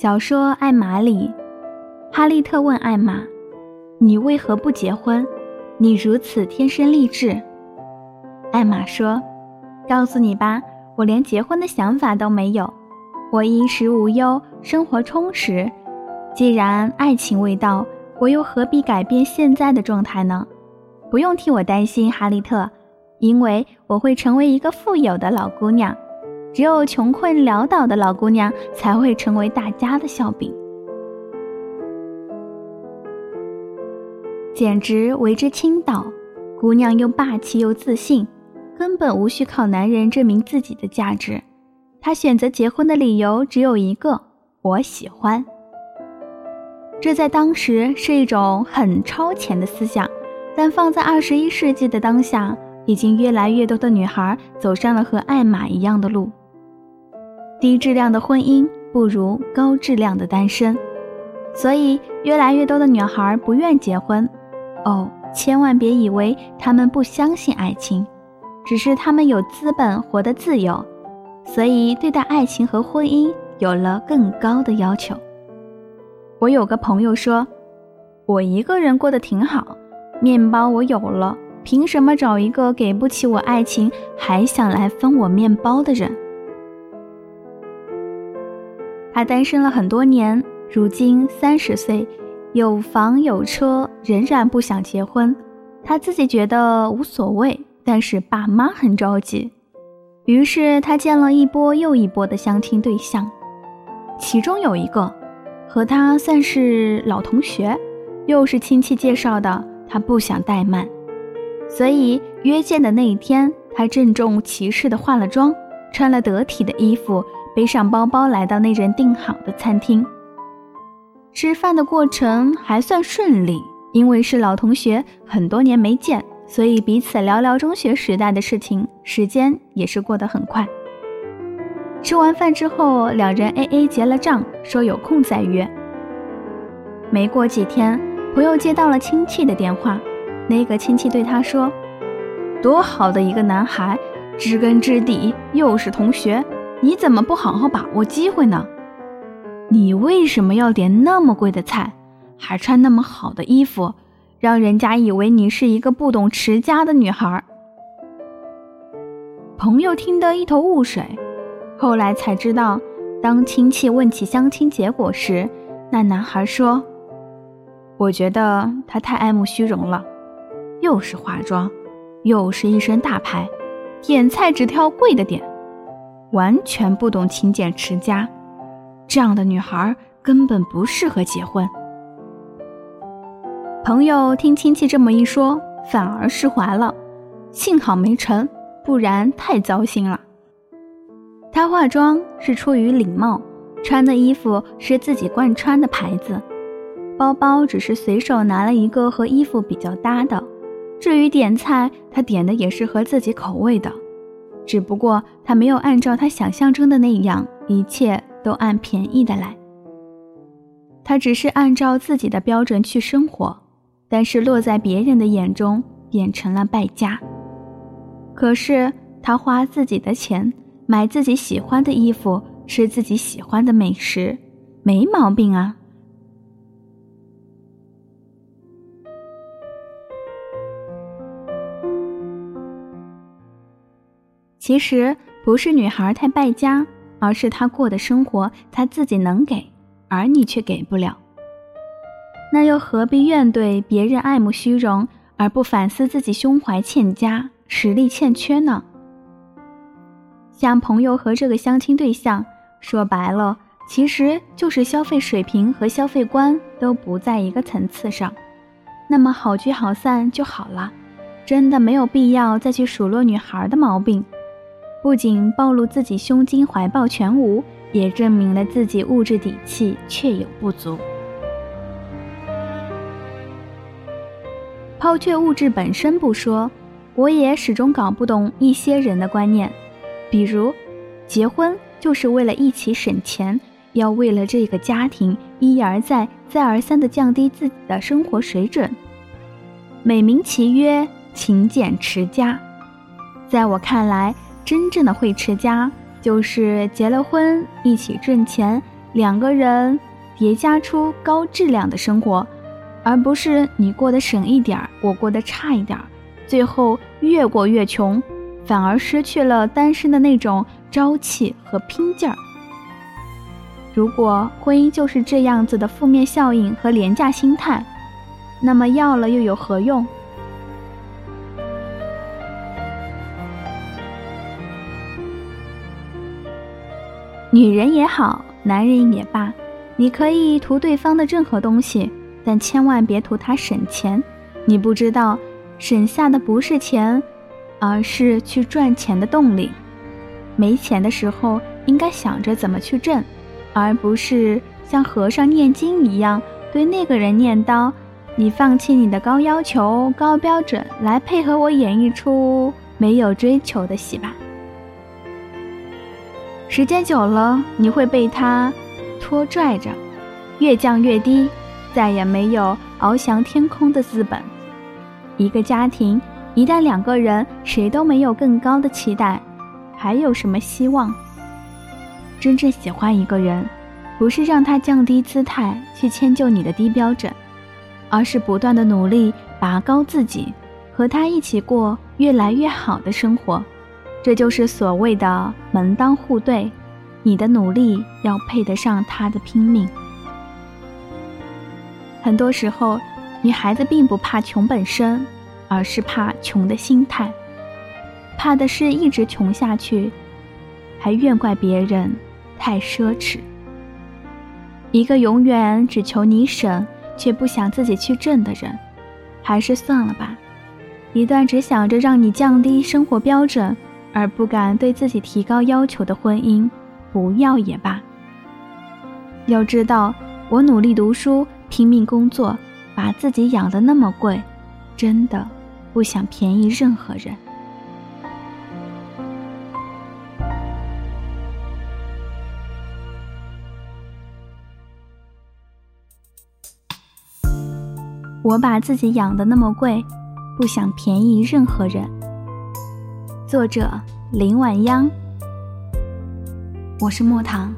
小说《艾玛》里，哈利特问艾玛：“你为何不结婚？你如此天生丽质。”艾玛说：“告诉你吧，我连结婚的想法都没有。我衣食无忧，生活充实。既然爱情未到，我又何必改变现在的状态呢？不用替我担心，哈利特，因为我会成为一个富有的老姑娘。”只有穷困潦倒的老姑娘才会成为大家的笑柄，简直为之倾倒。姑娘又霸气又自信，根本无需靠男人证明自己的价值。她选择结婚的理由只有一个：我喜欢。这在当时是一种很超前的思想，但放在二十一世纪的当下，已经越来越多的女孩走上了和艾玛一样的路。低质量的婚姻不如高质量的单身，所以越来越多的女孩不愿结婚。哦，千万别以为她们不相信爱情，只是她们有资本活得自由，所以对待爱情和婚姻有了更高的要求。我有个朋友说：“我一个人过得挺好，面包我有了，凭什么找一个给不起我爱情还想来分我面包的人？”他单身了很多年，如今三十岁，有房有车，仍然不想结婚。他自己觉得无所谓，但是爸妈很着急。于是他见了一波又一波的相亲对象，其中有一个和他算是老同学，又是亲戚介绍的，他不想怠慢，所以约见的那一天，他郑重其事地化了妆，穿了得体的衣服。背上包包来到那人订好的餐厅，吃饭的过程还算顺利，因为是老同学，很多年没见，所以彼此聊聊中学时代的事情，时间也是过得很快。吃完饭之后，两人 A A 结了账，说有空再约。没过几天，朋友接到了亲戚的电话，那个亲戚对他说：“多好的一个男孩，知根知底，又是同学。”你怎么不好好把握机会呢？你为什么要点那么贵的菜，还穿那么好的衣服，让人家以为你是一个不懂持家的女孩？朋友听得一头雾水，后来才知道，当亲戚问起相亲结果时，那男孩说：“我觉得他太爱慕虚荣了，又是化妆，又是一身大牌，点菜只挑贵的点。”完全不懂勤俭持家，这样的女孩根本不适合结婚。朋友听亲戚这么一说，反而释怀了，幸好没成，不然太糟心了。她化妆是出于礼貌，穿的衣服是自己惯穿的牌子，包包只是随手拿了一个和衣服比较搭的。至于点菜，她点的也是合自己口味的。只不过他没有按照他想象中的那样，一切都按便宜的来。他只是按照自己的标准去生活，但是落在别人的眼中变成了败家。可是他花自己的钱买自己喜欢的衣服，吃自己喜欢的美食，没毛病啊。其实不是女孩太败家，而是她过的生活她自己能给，而你却给不了。那又何必怨对别人爱慕虚荣，而不反思自己胸怀欠佳，实力欠缺呢？像朋友和这个相亲对象，说白了，其实就是消费水平和消费观都不在一个层次上。那么好聚好散就好了，真的没有必要再去数落女孩的毛病。不仅暴露自己胸襟怀抱全无，也证明了自己物质底气确有不足。抛却物质本身不说，我也始终搞不懂一些人的观念，比如，结婚就是为了一起省钱，要为了这个家庭一而再、再而三的降低自己的生活水准，美名其曰勤俭持家，在我看来。真正的会持家，就是结了婚一起挣钱，两个人叠加出高质量的生活，而不是你过得省一点儿，我过得差一点儿，最后越过越穷，反而失去了单身的那种朝气和拼劲儿。如果婚姻就是这样子的负面效应和廉价心态，那么要了又有何用？女人也好，男人也罢，你可以图对方的任何东西，但千万别图他省钱。你不知道，省下的不是钱，而是去赚钱的动力。没钱的时候，应该想着怎么去挣，而不是像和尚念经一样对那个人念叨：“你放弃你的高要求、高标准，来配合我演一出没有追求的戏吧。”时间久了，你会被他拖拽着，越降越低，再也没有翱翔天空的资本。一个家庭一旦两个人谁都没有更高的期待，还有什么希望？真正喜欢一个人，不是让他降低姿态去迁就你的低标准，而是不断的努力拔高自己，和他一起过越来越好的生活。这就是所谓的门当户对，你的努力要配得上他的拼命。很多时候，女孩子并不怕穷本身，而是怕穷的心态，怕的是一直穷下去，还怨怪别人太奢侈。一个永远只求你省，却不想自己去挣的人，还是算了吧。一段只想着让你降低生活标准。而不敢对自己提高要求的婚姻，不要也罢。要知道，我努力读书，拼命工作，把自己养得那么贵，真的不想便宜任何人。我把自己养得那么贵，不想便宜任何人。作者林晚央，我是莫糖。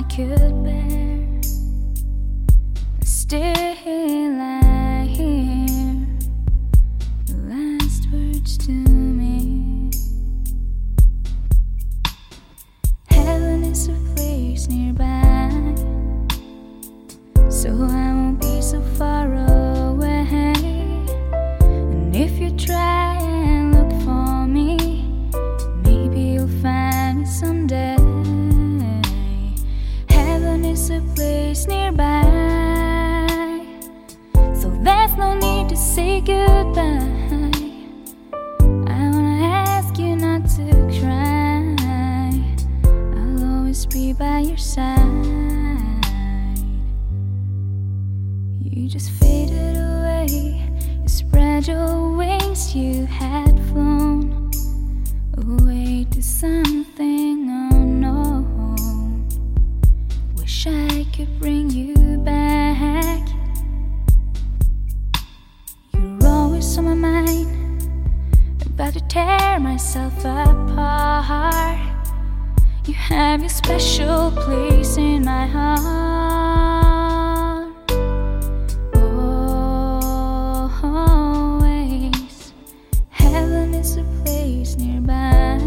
I could bear. Still, goodbye. Special place in my heart. Always, heaven is a place nearby,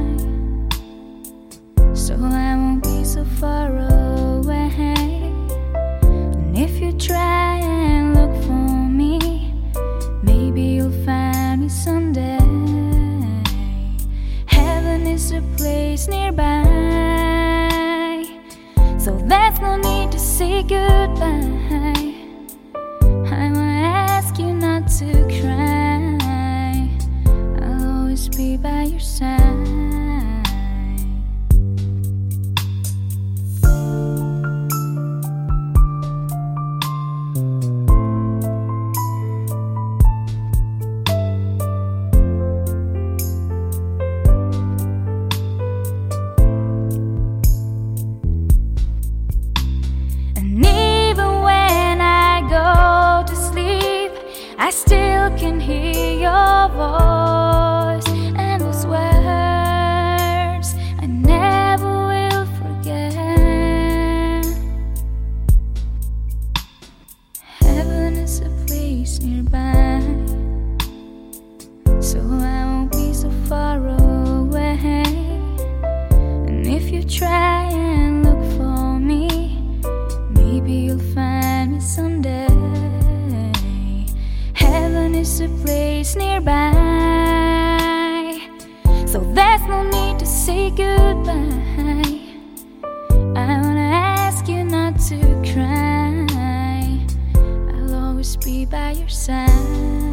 so I won't be so far away. And if you try and look for me. Maybe you'll find me someday. Heaven is a place nearby. So there's no need to say goodbye. Is nearby. So there's no need to say goodbye. I wanna ask you not to cry. I'll always be by your side.